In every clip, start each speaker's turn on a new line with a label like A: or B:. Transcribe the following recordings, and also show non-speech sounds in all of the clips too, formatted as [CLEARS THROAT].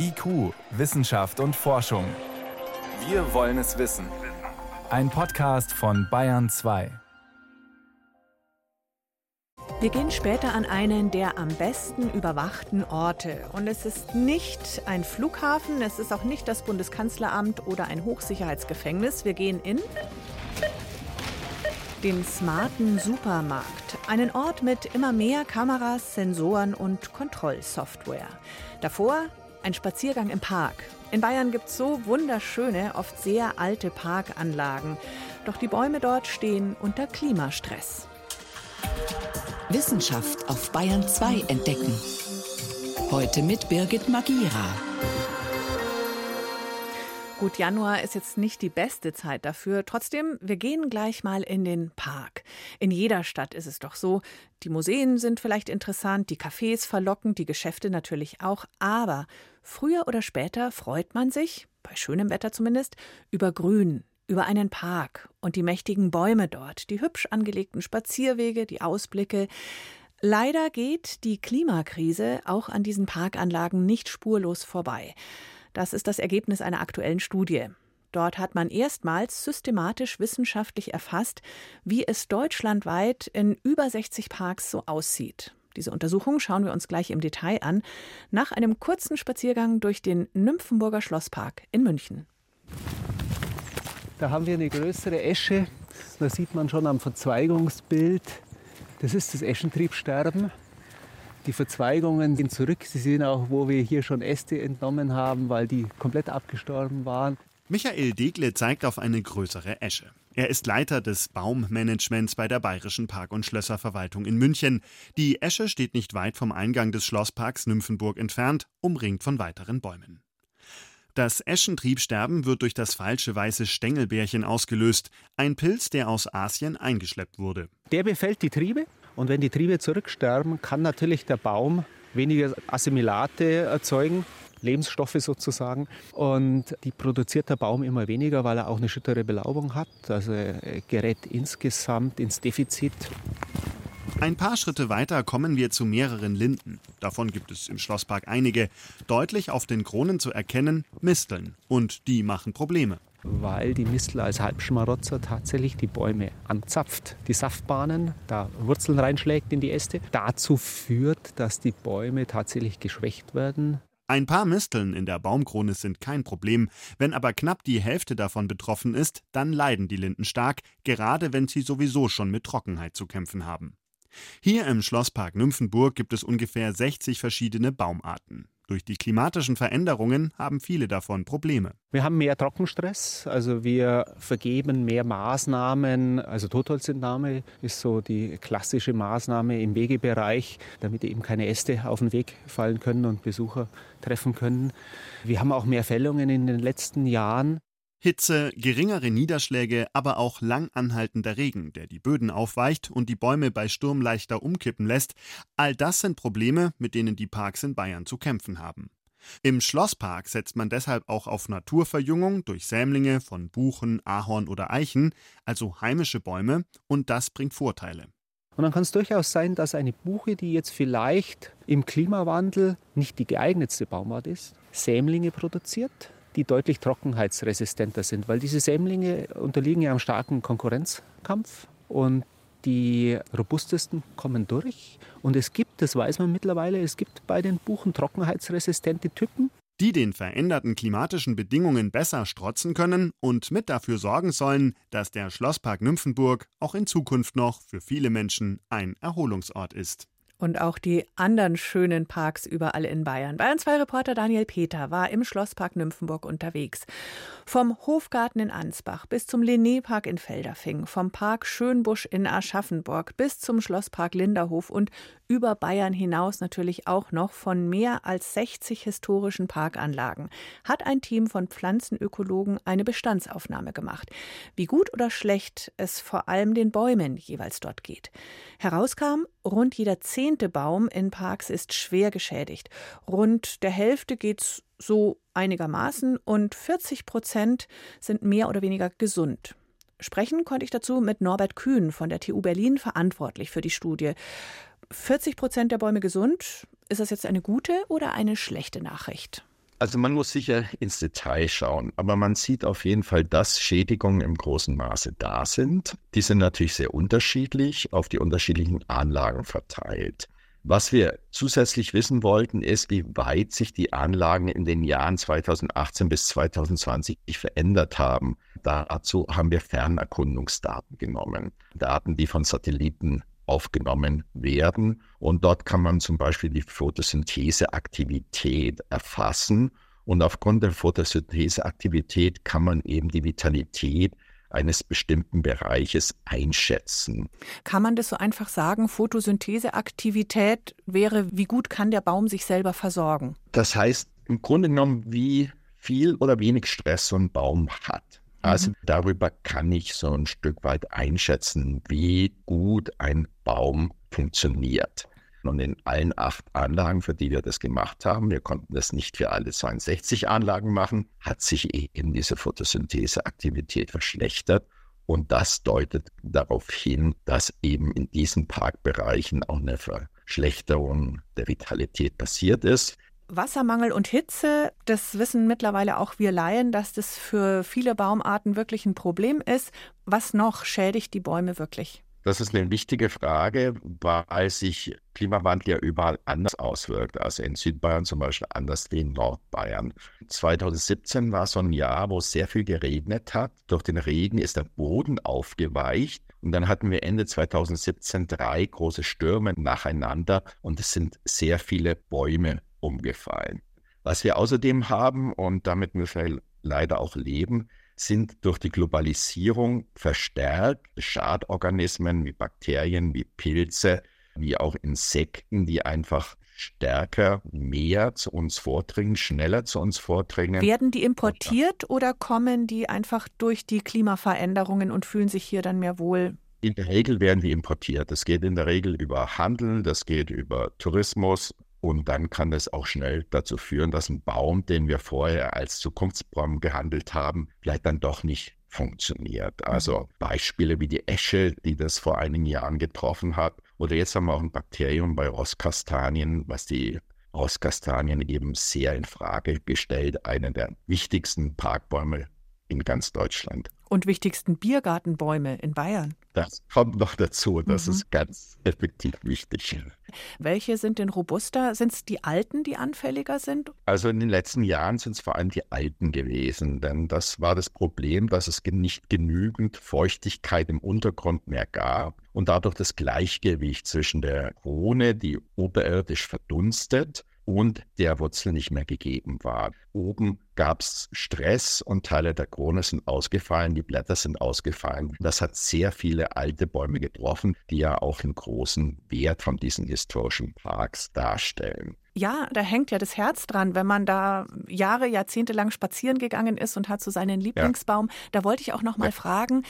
A: IQ, Wissenschaft und Forschung. Wir wollen es wissen. Ein Podcast von Bayern 2.
B: Wir gehen später an einen der am besten überwachten Orte. Und es ist nicht ein Flughafen, es ist auch nicht das Bundeskanzleramt oder ein Hochsicherheitsgefängnis. Wir gehen in den smarten Supermarkt. Einen Ort mit immer mehr Kameras, Sensoren und Kontrollsoftware. Davor ein Spaziergang im Park. In Bayern gibt es so wunderschöne, oft sehr alte Parkanlagen. Doch die Bäume dort stehen unter Klimastress.
C: Wissenschaft auf Bayern 2 entdecken. Heute mit Birgit Magira.
B: Gut, Januar ist jetzt nicht die beste Zeit dafür. Trotzdem, wir gehen gleich mal in den Park. In jeder Stadt ist es doch so. Die Museen sind vielleicht interessant, die Cafés verlockend, die Geschäfte natürlich auch. Aber früher oder später freut man sich, bei schönem Wetter zumindest, über Grün, über einen Park und die mächtigen Bäume dort, die hübsch angelegten Spazierwege, die Ausblicke. Leider geht die Klimakrise auch an diesen Parkanlagen nicht spurlos vorbei. Das ist das Ergebnis einer aktuellen Studie. Dort hat man erstmals systematisch wissenschaftlich erfasst, wie es deutschlandweit in über 60 Parks so aussieht. Diese Untersuchung schauen wir uns gleich im Detail an, nach einem kurzen Spaziergang durch den Nymphenburger Schlosspark in München.
D: Da haben wir eine größere Esche, da sieht man schon am Verzweigungsbild, das ist das Eschentriebsterben. Die Verzweigungen gehen zurück. Sie sehen auch, wo wir hier schon Äste entnommen haben, weil die komplett abgestorben waren.
E: Michael Degle zeigt auf eine größere Esche. Er ist Leiter des Baummanagements bei der Bayerischen Park- und Schlösserverwaltung in München. Die Esche steht nicht weit vom Eingang des Schlossparks Nymphenburg entfernt, umringt von weiteren Bäumen. Das Eschentriebsterben wird durch das falsche weiße Stängelbärchen ausgelöst, ein Pilz, der aus Asien eingeschleppt wurde.
D: Der befällt die Triebe und wenn die Triebe zurücksterben, kann natürlich der Baum weniger Assimilate erzeugen, Lebensstoffe sozusagen. Und die produziert der Baum immer weniger, weil er auch eine schüttere Belaubung hat. Also er gerät insgesamt ins Defizit.
E: Ein paar Schritte weiter kommen wir zu mehreren Linden. Davon gibt es im Schlosspark einige. Deutlich auf den Kronen zu erkennen, Misteln. Und die machen Probleme
D: weil die Mistel als Halbschmarotzer tatsächlich die Bäume anzapft, die Saftbahnen, da Wurzeln reinschlägt in die Äste, dazu führt, dass die Bäume tatsächlich geschwächt werden.
E: Ein paar Misteln in der Baumkrone sind kein Problem. Wenn aber knapp die Hälfte davon betroffen ist, dann leiden die Linden stark, gerade wenn sie sowieso schon mit Trockenheit zu kämpfen haben. Hier im Schlosspark Nymphenburg gibt es ungefähr 60 verschiedene Baumarten. Durch die klimatischen Veränderungen haben viele davon Probleme.
D: Wir haben mehr Trockenstress, also wir vergeben mehr Maßnahmen. Also Totholzentnahme ist so die klassische Maßnahme im Wegebereich, damit eben keine Äste auf den Weg fallen können und Besucher treffen können. Wir haben auch mehr Fällungen in den letzten Jahren.
E: Hitze, geringere Niederschläge, aber auch lang anhaltender Regen, der die Böden aufweicht und die Bäume bei Sturm leichter umkippen lässt, all das sind Probleme, mit denen die Parks in Bayern zu kämpfen haben. Im Schlosspark setzt man deshalb auch auf Naturverjüngung durch Sämlinge von Buchen, Ahorn oder Eichen, also heimische Bäume, und das bringt Vorteile.
D: Und dann kann es durchaus sein, dass eine Buche, die jetzt vielleicht im Klimawandel nicht die geeignetste Baumart ist, Sämlinge produziert, die deutlich trockenheitsresistenter sind, weil diese Sämlinge unterliegen ja einem starken Konkurrenzkampf und die robustesten kommen durch. Und es gibt, das weiß man mittlerweile, es gibt bei den Buchen trockenheitsresistente Typen.
E: Die den veränderten klimatischen Bedingungen besser strotzen können und mit dafür sorgen sollen, dass der Schlosspark Nymphenburg auch in Zukunft noch für viele Menschen ein Erholungsort ist
B: und auch die anderen schönen Parks überall in Bayern. Bayern 2 Reporter Daniel Peter war im Schlosspark Nymphenburg unterwegs. Vom Hofgarten in Ansbach bis zum Linné-Park in Felderfing, vom Park Schönbusch in Aschaffenburg bis zum Schlosspark Linderhof und über Bayern hinaus natürlich auch noch von mehr als 60 historischen Parkanlagen hat ein Team von Pflanzenökologen eine Bestandsaufnahme gemacht. Wie gut oder schlecht es vor allem den Bäumen jeweils dort geht. Herauskam, rund jeder zehnte Baum in Parks ist schwer geschädigt. Rund der Hälfte geht's so einigermaßen und 40 Prozent sind mehr oder weniger gesund. Sprechen konnte ich dazu mit Norbert Kühn von der TU Berlin, verantwortlich für die Studie. 40 Prozent der Bäume gesund. Ist das jetzt eine gute oder eine schlechte Nachricht?
F: Also man muss sicher ins Detail schauen, aber man sieht auf jeden Fall, dass Schädigungen im großen Maße da sind. Die sind natürlich sehr unterschiedlich auf die unterschiedlichen Anlagen verteilt. Was wir zusätzlich wissen wollten, ist, wie weit sich die Anlagen in den Jahren 2018 bis 2020 verändert haben. Dazu haben wir Fernerkundungsdaten genommen. Daten, die von Satelliten aufgenommen werden. Und dort kann man zum Beispiel die Photosyntheseaktivität erfassen. Und aufgrund der Photosyntheseaktivität kann man eben die Vitalität eines bestimmten Bereiches einschätzen.
B: Kann man das so einfach sagen? Photosyntheseaktivität wäre, wie gut kann der Baum sich selber versorgen?
F: Das heißt im Grunde genommen, wie viel oder wenig Stress so ein Baum hat. Also mhm. darüber kann ich so ein Stück weit einschätzen, wie gut ein Baum funktioniert. Und in allen acht Anlagen, für die wir das gemacht haben, wir konnten das nicht für alle 62 Anlagen machen, hat sich eben diese Photosyntheseaktivität verschlechtert. Und das deutet darauf hin, dass eben in diesen Parkbereichen auch eine Verschlechterung der Vitalität passiert ist.
B: Wassermangel und Hitze, das wissen mittlerweile auch wir Laien, dass das für viele Baumarten wirklich ein Problem ist. Was noch schädigt die Bäume wirklich?
F: Das ist eine wichtige Frage, weil sich Klimawandel ja überall anders auswirkt. Also in Südbayern zum Beispiel anders wie in Nordbayern. 2017 war so ein Jahr, wo es sehr viel geregnet hat. Durch den Regen ist der Boden aufgeweicht. Und dann hatten wir Ende 2017 drei große Stürme nacheinander und es sind sehr viele Bäume umgefallen. Was wir außerdem haben, und damit müssen wir leider auch leben, sind durch die Globalisierung verstärkt Schadorganismen wie Bakterien, wie Pilze, wie auch Insekten, die einfach stärker, mehr zu uns vordringen, schneller zu uns vordringen.
B: Werden die importiert oder kommen die einfach durch die Klimaveränderungen und fühlen sich hier dann mehr wohl?
F: In der Regel werden die importiert. Das geht in der Regel über Handel, das geht über Tourismus, und dann kann es auch schnell dazu führen, dass ein Baum, den wir vorher als Zukunftsbaum gehandelt haben, vielleicht dann doch nicht funktioniert. Also mhm. Beispiele wie die Esche, die das vor einigen Jahren getroffen hat. Oder jetzt haben wir auch ein Bakterium bei Rostkastanien, was die Rostkastanien eben sehr in Frage gestellt. Einer der wichtigsten Parkbäume in ganz Deutschland.
B: Und wichtigsten Biergartenbäume in Bayern.
F: Das kommt noch dazu. Das mhm. ist ganz effektiv wichtig.
B: Welche sind denn robuster? Sind es die Alten, die anfälliger sind?
F: Also in den letzten Jahren sind es vor allem die Alten gewesen, denn das war das Problem, dass es nicht genügend Feuchtigkeit im Untergrund mehr gab und dadurch das Gleichgewicht zwischen der Krone, die oberirdisch verdunstet, und der Wurzel nicht mehr gegeben war. Oben gab es Stress und Teile der Krone sind ausgefallen, die Blätter sind ausgefallen. Das hat sehr viele alte Bäume getroffen, die ja auch einen großen Wert von diesen historischen Parks darstellen.
B: Ja, da hängt ja das Herz dran, wenn man da Jahre, Jahrzehnte lang spazieren gegangen ist und hat so seinen Lieblingsbaum. Ja. Da wollte ich auch noch mal ja. fragen,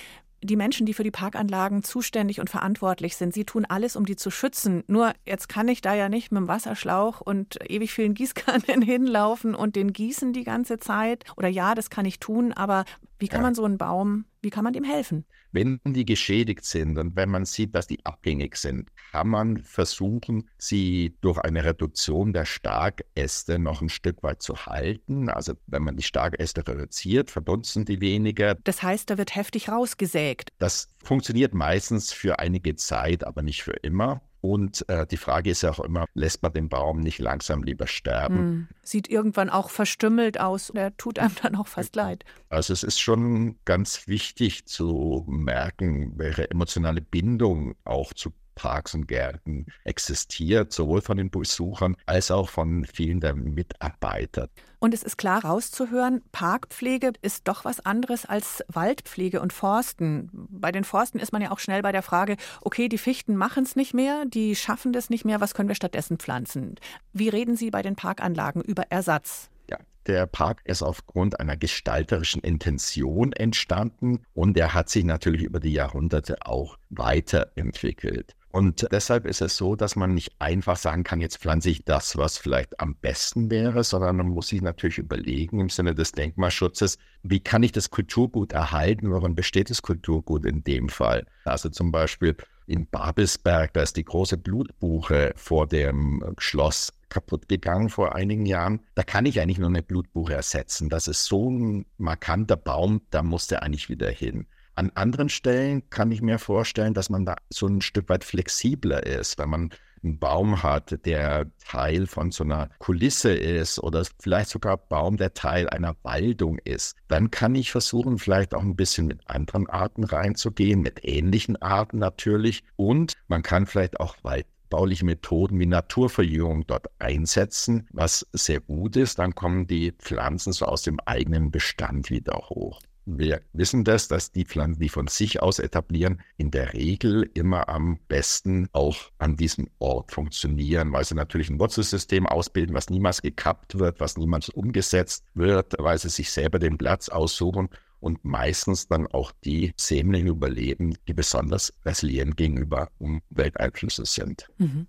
B: die Menschen, die für die Parkanlagen zuständig und verantwortlich sind, sie tun alles, um die zu schützen. Nur jetzt kann ich da ja nicht mit dem Wasserschlauch und ewig vielen Gießkannen [LAUGHS] hinlaufen und den gießen die ganze Zeit. Oder ja, das kann ich tun, aber wie kann ja. man so einen Baum, wie kann man dem helfen?
F: Wenn die geschädigt sind und wenn man sieht, dass die abhängig sind, kann man versuchen, sie durch eine Reduktion der Starkäste noch ein Stück weit zu halten. Also wenn man die Starkäste reduziert, verdunsten die weniger.
B: Das heißt, da wird heftig rausgesägt.
F: Das funktioniert meistens für einige Zeit, aber nicht für immer. Und äh, die Frage ist ja auch immer, lässt man den Baum nicht langsam lieber sterben? Hm.
B: Sieht irgendwann auch verstümmelt aus. Der tut einem dann auch fast leid.
F: Also es ist schon ganz wichtig zu merken, welche emotionale Bindung auch zu Parks und Gärten existiert, sowohl von den Besuchern als auch von vielen der Mitarbeiter.
B: Und es ist klar rauszuhören, Parkpflege ist doch was anderes als Waldpflege und Forsten. Bei den Forsten ist man ja auch schnell bei der Frage, okay, die Fichten machen es nicht mehr, die schaffen das nicht mehr, was können wir stattdessen pflanzen? Wie reden Sie bei den Parkanlagen über Ersatz?
F: Ja, der Park ist aufgrund einer gestalterischen Intention entstanden und er hat sich natürlich über die Jahrhunderte auch weiterentwickelt. Und deshalb ist es so, dass man nicht einfach sagen kann, jetzt pflanze ich das, was vielleicht am besten wäre, sondern man muss sich natürlich überlegen im Sinne des Denkmalschutzes, wie kann ich das Kulturgut erhalten, worin besteht das Kulturgut in dem Fall? Also zum Beispiel in Babelsberg, da ist die große Blutbuche vor dem Schloss kaputt gegangen vor einigen Jahren. Da kann ich eigentlich nur eine Blutbuche ersetzen. Das ist so ein markanter Baum, da muss der eigentlich wieder hin. An anderen Stellen kann ich mir vorstellen, dass man da so ein Stück weit flexibler ist, wenn man einen Baum hat, der Teil von so einer Kulisse ist oder vielleicht sogar Baum, der Teil einer Waldung ist, dann kann ich versuchen, vielleicht auch ein bisschen mit anderen Arten reinzugehen, mit ähnlichen Arten natürlich. Und man kann vielleicht auch waldbauliche Methoden wie Naturverjüngung dort einsetzen, was sehr gut ist. Dann kommen die Pflanzen so aus dem eigenen Bestand wieder hoch. Wir wissen das, dass die Pflanzen, die von sich aus etablieren, in der Regel immer am besten auch an diesem Ort funktionieren, weil sie natürlich ein Wurzelsystem ausbilden, was niemals gekappt wird, was niemals umgesetzt wird, weil sie sich selber den Platz aussuchen und meistens dann auch die Sämlinge überleben, die besonders resilient gegenüber Umwelteinflüssen sind.
B: Mhm.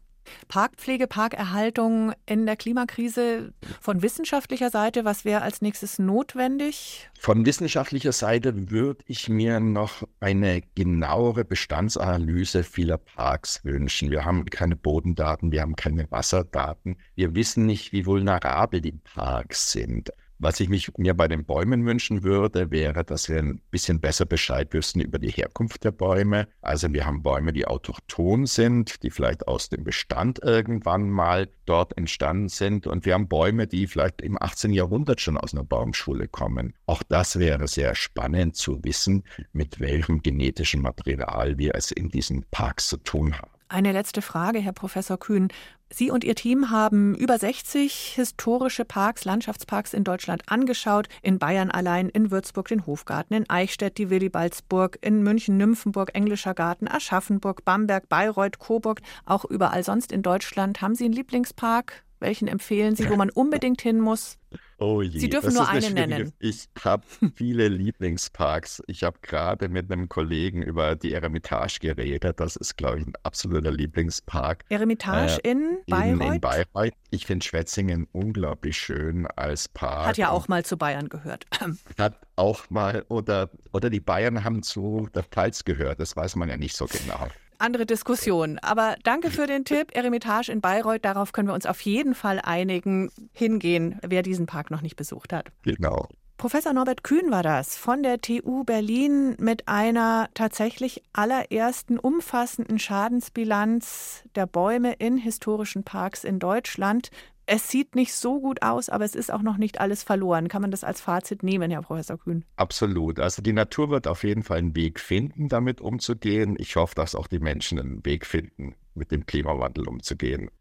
B: Parkpflege, Parkerhaltung in der Klimakrise von wissenschaftlicher Seite, was wäre als nächstes notwendig?
F: Von wissenschaftlicher Seite würde ich mir noch eine genauere Bestandsanalyse vieler Parks wünschen. Wir haben keine Bodendaten, wir haben keine Wasserdaten. Wir wissen nicht, wie vulnerabel die Parks sind. Was ich mich mir bei den Bäumen wünschen würde, wäre, dass wir ein bisschen besser Bescheid wüssten über die Herkunft der Bäume. Also wir haben Bäume, die autochthon sind, die vielleicht aus dem Bestand irgendwann mal dort entstanden sind. Und wir haben Bäume, die vielleicht im 18. Jahrhundert schon aus einer Baumschule kommen. Auch das wäre sehr spannend zu wissen, mit welchem genetischen Material wir es in diesen Parks zu tun haben.
B: Eine letzte Frage, Herr Professor Kühn. Sie und Ihr Team haben über 60 historische Parks, Landschaftsparks in Deutschland angeschaut. In Bayern allein, in Würzburg den Hofgarten, in Eichstätt die Willibaldsburg, in München Nymphenburg, Englischer Garten, Aschaffenburg, Bamberg, Bayreuth, Coburg, auch überall sonst in Deutschland. Haben Sie einen Lieblingspark? Welchen empfehlen Sie, wo man unbedingt hin muss?
F: Oh je,
B: Sie dürfen nur eine nennen.
F: Ich habe viele Lieblingsparks. Ich habe gerade mit einem Kollegen über die Eremitage geredet. Das ist, glaube ich, ein absoluter Lieblingspark.
B: Eremitage äh, in Bayreuth?
F: In Bayreuth. Ich finde Schwetzingen unglaublich schön als Park.
B: Hat ja auch mal zu Bayern gehört. [CLEARS THROAT]
F: Hat auch mal, oder, oder die Bayern haben zu der Pfalz gehört. Das weiß man ja nicht so genau
B: andere Diskussion. Aber danke für den Tipp. Eremitage in Bayreuth, darauf können wir uns auf jeden Fall einigen. Hingehen, wer diesen Park noch nicht besucht hat.
F: Genau.
B: Professor Norbert Kühn war das von der TU Berlin mit einer tatsächlich allerersten umfassenden Schadensbilanz der Bäume in historischen Parks in Deutschland es sieht nicht so gut aus, aber es ist auch noch nicht alles verloren. Kann man das als Fazit nehmen, Herr Professor Kühn?
F: Absolut. Also die Natur wird auf jeden Fall einen Weg finden, damit umzugehen. Ich hoffe, dass auch die Menschen einen Weg finden, mit dem Klimawandel umzugehen.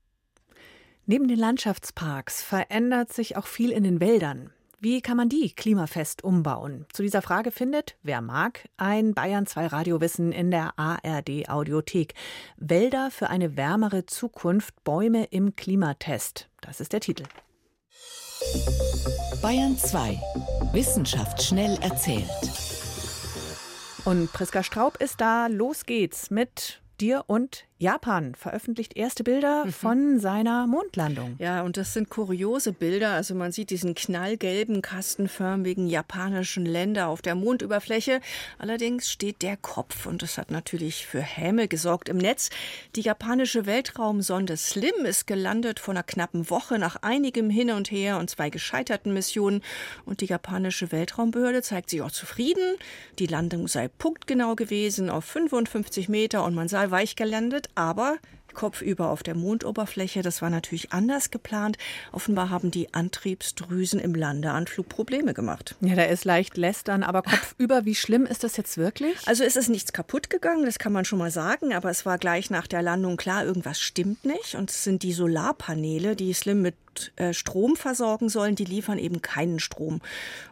B: Neben den Landschaftsparks verändert sich auch viel in den Wäldern. Wie kann man die klimafest umbauen? Zu dieser Frage findet, wer mag, ein Bayern 2 Radiowissen in der ARD Audiothek. Wälder für eine wärmere Zukunft, Bäume im Klimatest. Das ist der Titel.
C: Bayern 2. Wissenschaft schnell erzählt.
B: Und Priska Straub ist da. Los geht's mit dir und Japan veröffentlicht erste Bilder mhm. von seiner Mondlandung.
G: Ja, und das sind kuriose Bilder. Also man sieht diesen knallgelben, kastenförmigen japanischen Länder auf der Mondüberfläche. Allerdings steht der Kopf und das hat natürlich für Häme gesorgt im Netz. Die japanische Weltraumsonde Slim ist gelandet vor einer knappen Woche nach einigem Hin und Her und zwei gescheiterten Missionen. Und die japanische Weltraumbehörde zeigt sich auch zufrieden. Die Landung sei punktgenau gewesen auf 55 Meter und man sei weich gelandet aber kopfüber auf der Mondoberfläche. Das war natürlich anders geplant. Offenbar haben die Antriebsdrüsen im Landeanflug Probleme gemacht.
B: Ja, da ist leicht lästern, aber kopfüber, wie schlimm ist das jetzt wirklich?
G: Also es ist nichts kaputt gegangen, das kann man schon mal sagen, aber es war gleich nach der Landung klar, irgendwas stimmt nicht. Und es sind die Solarpaneele, die Slim mit äh, Strom versorgen sollen, die liefern eben keinen Strom.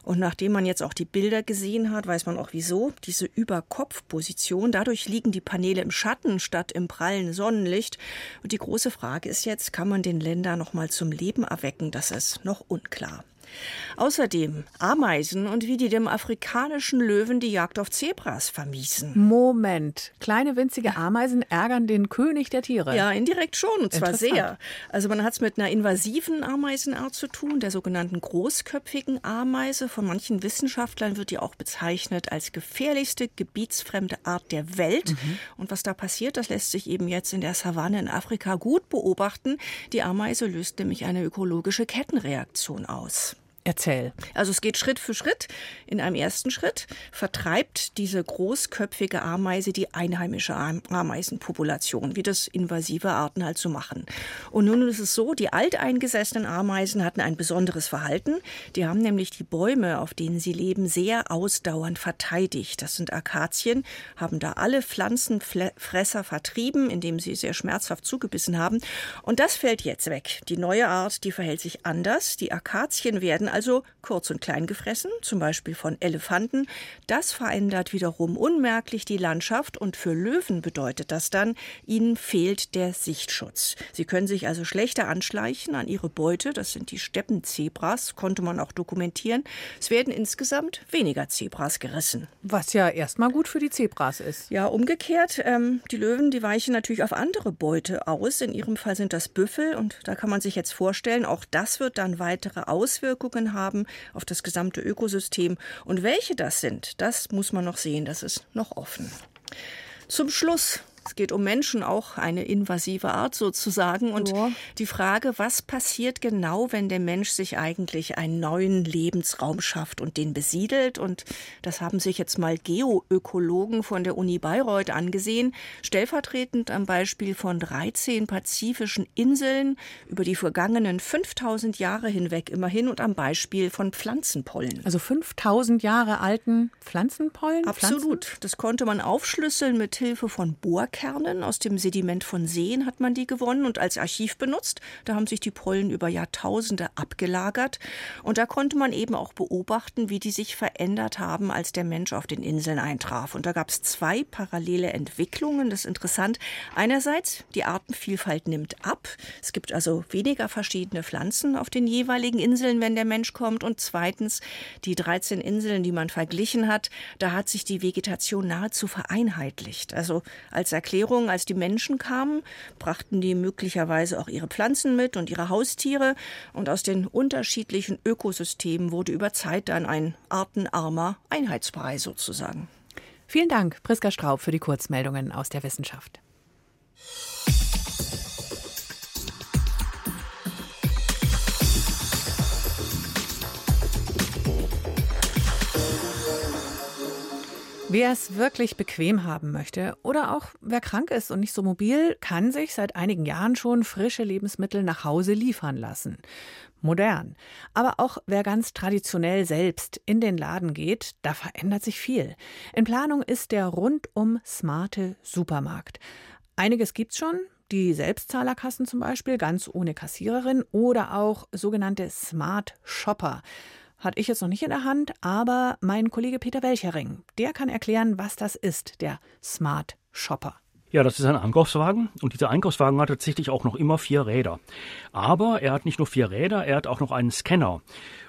G: Und nachdem man jetzt auch die Bilder gesehen hat, weiß man auch wieso. Diese Überkopfposition, dadurch liegen die Paneele im Schatten statt im prallen Sonnenlicht. Und die große Frage ist jetzt, kann man den Länder noch mal zum Leben erwecken? Das ist noch unklar. Außerdem Ameisen und wie die dem afrikanischen Löwen die Jagd auf Zebras vermiesen.
B: Moment, kleine winzige Ameisen ärgern den König der Tiere.
G: Ja, indirekt schon, und zwar sehr. Also man hat es mit einer invasiven Ameisenart zu tun, der sogenannten großköpfigen Ameise. Von manchen Wissenschaftlern wird die auch bezeichnet als gefährlichste gebietsfremde Art der Welt. Mhm. Und was da passiert, das lässt sich eben jetzt in der Savanne in Afrika gut beobachten. Die Ameise löst nämlich eine ökologische Kettenreaktion aus.
B: Erzähl.
G: Also es geht Schritt für Schritt. In einem ersten Schritt vertreibt diese großköpfige Ameise die einheimische Ameisenpopulation, wie das invasive Arten halt so machen. Und nun ist es so, die alteingesessenen Ameisen hatten ein besonderes Verhalten. Die haben nämlich die Bäume, auf denen sie leben, sehr ausdauernd verteidigt. Das sind Akazien, haben da alle Pflanzenfresser vertrieben, indem sie sehr schmerzhaft zugebissen haben. Und das fällt jetzt weg. Die neue Art, die verhält sich anders. Die Akazien werden also kurz und klein gefressen, zum Beispiel von Elefanten. Das verändert wiederum unmerklich die Landschaft und für Löwen bedeutet das dann, ihnen fehlt der Sichtschutz. Sie können sich also schlechter anschleichen an ihre Beute, das sind die Steppenzebras, konnte man auch dokumentieren. Es werden insgesamt weniger Zebras gerissen.
B: Was ja erstmal gut für die Zebras ist.
G: Ja, umgekehrt, ähm, die Löwen, die weichen natürlich auf andere Beute aus. In ihrem Fall sind das Büffel und da kann man sich jetzt vorstellen, auch das wird dann weitere Auswirkungen haben auf das gesamte Ökosystem. Und welche das sind, das muss man noch sehen, das ist noch offen. Zum Schluss es geht um Menschen, auch eine invasive Art sozusagen. Und ja. die Frage, was passiert genau, wenn der Mensch sich eigentlich einen neuen Lebensraum schafft und den besiedelt? Und das haben sich jetzt mal Geoökologen von der Uni Bayreuth angesehen, stellvertretend am Beispiel von 13 pazifischen Inseln über die vergangenen 5000 Jahre hinweg immerhin und am Beispiel von Pflanzenpollen.
B: Also 5000 Jahre alten Pflanzenpollen?
G: Absolut. Pflanzen? Das konnte man aufschlüsseln mit Hilfe von Bohrkernen. Bohrkernen aus dem Sediment von Seen hat man die gewonnen und als Archiv benutzt. Da haben sich die Pollen über Jahrtausende abgelagert. Und da konnte man eben auch beobachten, wie die sich verändert haben, als der Mensch auf den Inseln eintraf. Und da gab es zwei parallele Entwicklungen. Das ist interessant. Einerseits, die Artenvielfalt nimmt ab. Es gibt also weniger verschiedene Pflanzen auf den jeweiligen Inseln, wenn der Mensch kommt. Und zweitens, die 13 Inseln, die man verglichen hat, da hat sich die Vegetation nahezu vereinheitlicht. Also als Erklärung Erklärung, als die Menschen kamen, brachten die möglicherweise auch ihre Pflanzen mit und ihre Haustiere. Und aus den unterschiedlichen Ökosystemen wurde über Zeit dann ein artenarmer Einheitsbrei sozusagen.
B: Vielen Dank, Priska Straub, für die Kurzmeldungen aus der Wissenschaft. Wer es wirklich bequem haben möchte oder auch wer krank ist und nicht so mobil, kann sich seit einigen Jahren schon frische Lebensmittel nach Hause liefern lassen. Modern. Aber auch wer ganz traditionell selbst in den Laden geht, da verändert sich viel. In Planung ist der rundum smarte Supermarkt. Einiges gibt's schon, die Selbstzahlerkassen zum Beispiel, ganz ohne Kassiererin oder auch sogenannte Smart Shopper. Hatte ich jetzt noch nicht in der Hand, aber mein Kollege Peter Welchering, der kann erklären, was das ist, der Smart Shopper.
H: Ja, das ist ein Einkaufswagen und dieser Einkaufswagen hat tatsächlich auch noch immer vier Räder. Aber er hat nicht nur vier Räder, er hat auch noch einen Scanner.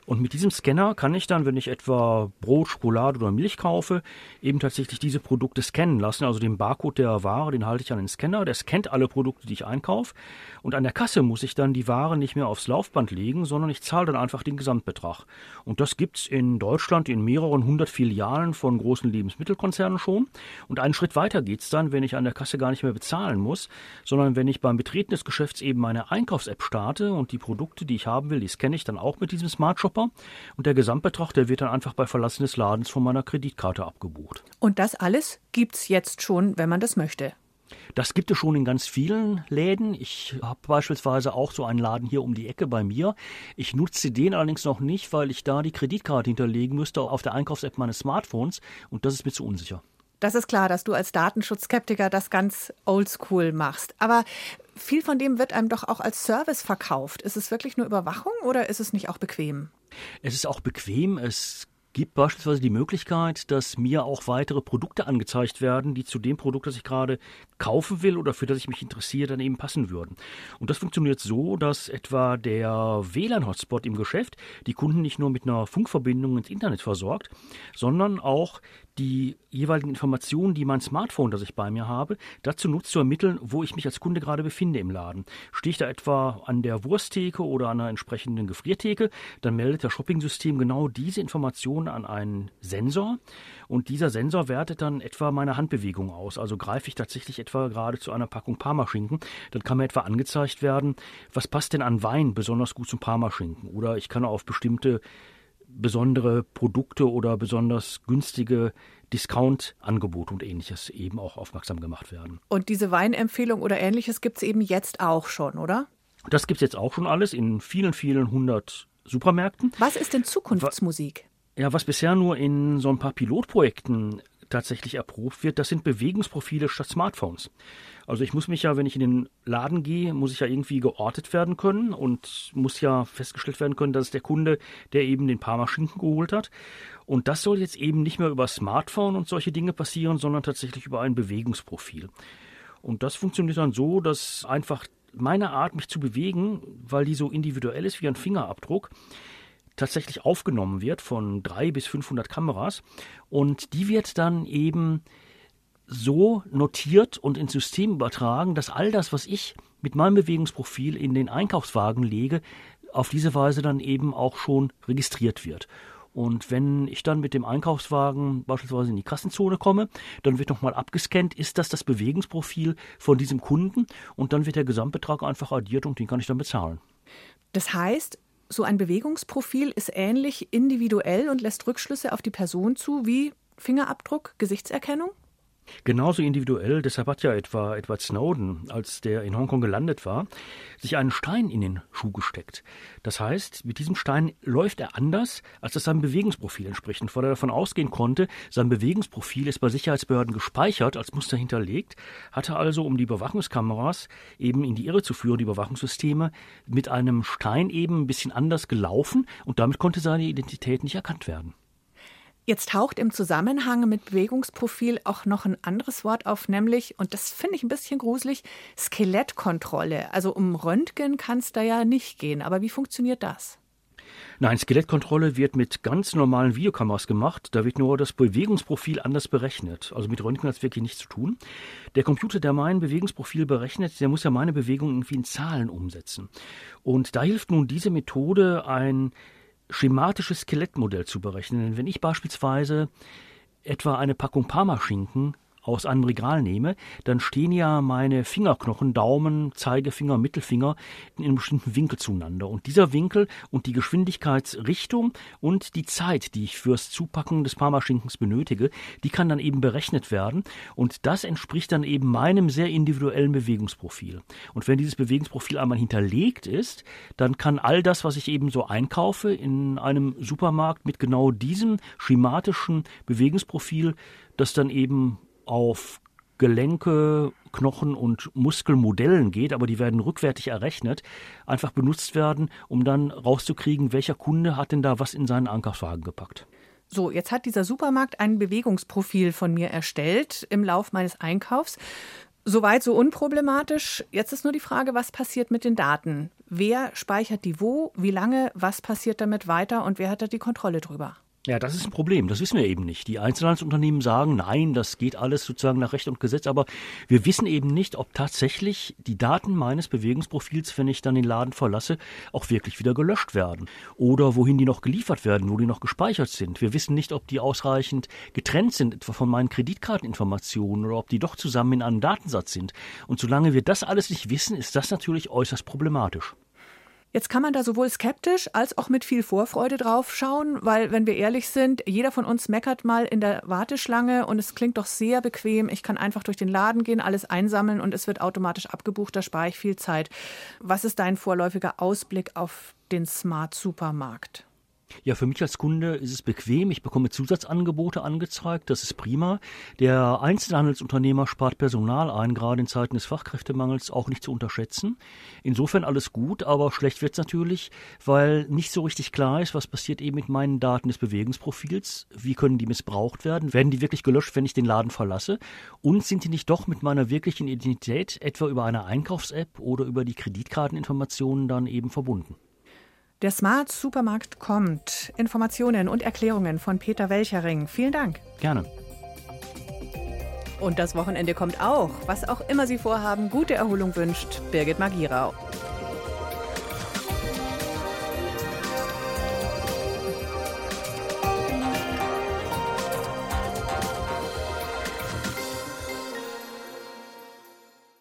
H: Und mit diesem Scanner kann ich dann, wenn ich etwa Brot, Schokolade oder Milch kaufe, eben tatsächlich diese Produkte scannen lassen. Also den Barcode der Ware, den halte ich an den Scanner. Der scannt alle Produkte, die ich einkaufe. Und an der Kasse muss ich dann die Ware nicht mehr aufs Laufband legen, sondern ich zahle dann einfach den Gesamtbetrag. Und das gibt's in Deutschland in mehreren hundert Filialen von großen Lebensmittelkonzernen schon. Und einen Schritt weiter geht's dann, wenn ich an der Kasse gar nicht mehr bezahlen muss, sondern wenn ich beim Betreten des Geschäfts eben meine Einkaufs-App starte und die Produkte, die ich haben will, die scanne ich dann auch mit diesem Smart Shopper Shopper und der Gesamtbetrag, der wird dann einfach bei Verlassen des Ladens von meiner Kreditkarte abgebucht.
B: Und das alles gibt es jetzt schon, wenn man das möchte.
H: Das gibt es schon in ganz vielen Läden. Ich habe beispielsweise auch so einen Laden hier um die Ecke bei mir. Ich nutze den allerdings noch nicht, weil ich da die Kreditkarte hinterlegen müsste auf der Einkaufs-App meines Smartphones und das ist mir zu unsicher.
B: Das ist klar, dass du als Datenschutzskeptiker das ganz oldschool machst. Aber viel von dem wird einem doch auch als Service verkauft. Ist es wirklich nur Überwachung oder ist es nicht auch bequem?
H: Es ist auch bequem. Es gibt beispielsweise die Möglichkeit, dass mir auch weitere Produkte angezeigt werden, die zu dem Produkt, das ich gerade kaufen will oder für das ich mich interessiere, dann eben passen würden. Und das funktioniert so, dass etwa der WLAN-Hotspot im Geschäft die Kunden nicht nur mit einer Funkverbindung ins Internet versorgt, sondern auch die jeweiligen Informationen, die mein Smartphone, das ich bei mir habe, dazu nutzt zu ermitteln, wo ich mich als Kunde gerade befinde im Laden. Stehe ich da etwa an der Wursttheke oder an einer entsprechenden Gefriertheke, dann meldet das Shopping-System genau diese Informationen an einen Sensor und dieser Sensor wertet dann etwa meine Handbewegung aus. Also greife ich tatsächlich etwa gerade zu einer Packung Parmaschinken, dann kann mir etwa angezeigt werden, was passt denn an Wein besonders gut zum Parmaschinken oder ich kann auf bestimmte besondere Produkte oder besonders günstige Discount-Angebote und ähnliches eben auch aufmerksam gemacht werden.
B: Und diese Weinempfehlung oder ähnliches gibt es eben jetzt auch schon, oder?
H: Das gibt es jetzt auch schon alles in vielen, vielen hundert Supermärkten.
B: Was ist denn Zukunftsmusik?
H: Ja, was bisher nur in so ein paar Pilotprojekten tatsächlich erprobt wird, das sind Bewegungsprofile statt Smartphones. Also ich muss mich ja, wenn ich in den Laden gehe, muss ich ja irgendwie geortet werden können und muss ja festgestellt werden können, dass es der Kunde, der eben den Parmaschinken geholt hat. Und das soll jetzt eben nicht mehr über Smartphone und solche Dinge passieren, sondern tatsächlich über ein Bewegungsprofil. Und das funktioniert dann so, dass einfach meine Art, mich zu bewegen, weil die so individuell ist wie ein Fingerabdruck, tatsächlich aufgenommen wird von drei bis 500 Kameras und die wird dann eben so notiert und ins System übertragen, dass all das, was ich mit meinem Bewegungsprofil in den Einkaufswagen lege, auf diese Weise dann eben auch schon registriert wird. Und wenn ich dann mit dem Einkaufswagen beispielsweise in die Kassenzone komme, dann wird nochmal abgescannt, ist das das Bewegungsprofil von diesem Kunden und dann wird der Gesamtbetrag einfach addiert und den kann ich dann bezahlen.
B: Das heißt, so ein Bewegungsprofil ist ähnlich individuell und lässt Rückschlüsse auf die Person zu wie Fingerabdruck, Gesichtserkennung?
H: Genauso individuell, deshalb hat ja etwa Edward Snowden, als der in Hongkong gelandet war, sich einen Stein in den Schuh gesteckt. Das heißt, mit diesem Stein läuft er anders, als das seinem Bewegungsprofil entspricht. Und weil er davon ausgehen konnte, sein Bewegungsprofil ist bei Sicherheitsbehörden gespeichert, als Muster hinterlegt, hat er also, um die Überwachungskameras eben in die Irre zu führen, die Überwachungssysteme, mit einem Stein eben ein bisschen anders gelaufen und damit konnte seine Identität nicht erkannt werden.
B: Jetzt taucht im Zusammenhang mit Bewegungsprofil auch noch ein anderes Wort auf, nämlich, und das finde ich ein bisschen gruselig, Skelettkontrolle. Also um Röntgen kann es da ja nicht gehen. Aber wie funktioniert das?
H: Nein, Skelettkontrolle wird mit ganz normalen Videokameras gemacht. Da wird nur das Bewegungsprofil anders berechnet. Also mit Röntgen hat es wirklich nichts zu tun. Der Computer, der mein Bewegungsprofil berechnet, der muss ja meine Bewegung irgendwie in Zahlen umsetzen. Und da hilft nun diese Methode, ein schematisches Skelettmodell zu berechnen. Wenn ich beispielsweise etwa eine Packung Parmaschinken aus einem Regal nehme, dann stehen ja meine Fingerknochen, Daumen, Zeigefinger, Mittelfinger in einem bestimmten Winkel zueinander. Und dieser Winkel und die Geschwindigkeitsrichtung und die Zeit, die ich fürs Zupacken des Parmaschinkens benötige, die kann dann eben berechnet werden. Und das entspricht dann eben meinem sehr individuellen Bewegungsprofil. Und wenn dieses Bewegungsprofil einmal hinterlegt ist, dann kann all das, was ich eben so einkaufe in einem Supermarkt mit genau diesem schematischen Bewegungsprofil, das dann eben auf Gelenke, Knochen und Muskelmodellen geht, aber die werden rückwärtig errechnet, einfach benutzt werden, um dann rauszukriegen, welcher Kunde hat denn da was in seinen Einkaufswagen gepackt.
B: So, jetzt hat dieser Supermarkt ein Bewegungsprofil von mir erstellt im Lauf meines Einkaufs. Soweit so unproblematisch. Jetzt ist nur die Frage, was passiert mit den Daten? Wer speichert die wo? Wie lange? Was passiert damit weiter? Und wer hat da die Kontrolle drüber?
H: Ja, das ist ein Problem. Das wissen wir eben nicht. Die Einzelhandelsunternehmen sagen, nein, das geht alles sozusagen nach Recht und Gesetz, aber wir wissen eben nicht, ob tatsächlich die Daten meines Bewegungsprofils, wenn ich dann den Laden verlasse, auch wirklich wieder gelöscht werden oder wohin die noch geliefert werden, wo die noch gespeichert sind. Wir wissen nicht, ob die ausreichend getrennt sind, etwa von meinen Kreditkarteninformationen oder ob die doch zusammen in einem Datensatz sind. Und solange wir das alles nicht wissen, ist das natürlich äußerst problematisch.
B: Jetzt kann man da sowohl skeptisch als auch mit viel Vorfreude drauf schauen, weil, wenn wir ehrlich sind, jeder von uns meckert mal in der Warteschlange und es klingt doch sehr bequem. Ich kann einfach durch den Laden gehen, alles einsammeln und es wird automatisch abgebucht. Da spare ich viel Zeit. Was ist dein vorläufiger Ausblick auf den Smart Supermarkt?
H: Ja, für mich als Kunde ist es bequem. Ich bekomme Zusatzangebote angezeigt. Das ist prima. Der Einzelhandelsunternehmer spart Personal ein, gerade in Zeiten des Fachkräftemangels auch nicht zu unterschätzen. Insofern alles gut, aber schlecht wird's natürlich, weil nicht so richtig klar ist, was passiert eben mit meinen Daten des Bewegungsprofils. Wie können die missbraucht werden? Werden die wirklich gelöscht, wenn ich den Laden verlasse? Und sind die nicht doch mit meiner wirklichen Identität etwa über eine Einkaufs-App oder über die Kreditkarteninformationen dann eben verbunden?
B: Der Smart Supermarkt kommt. Informationen und Erklärungen von Peter Welchering. Vielen Dank.
H: Gerne.
B: Und das Wochenende kommt auch. Was auch immer Sie vorhaben, gute Erholung wünscht Birgit Magirau.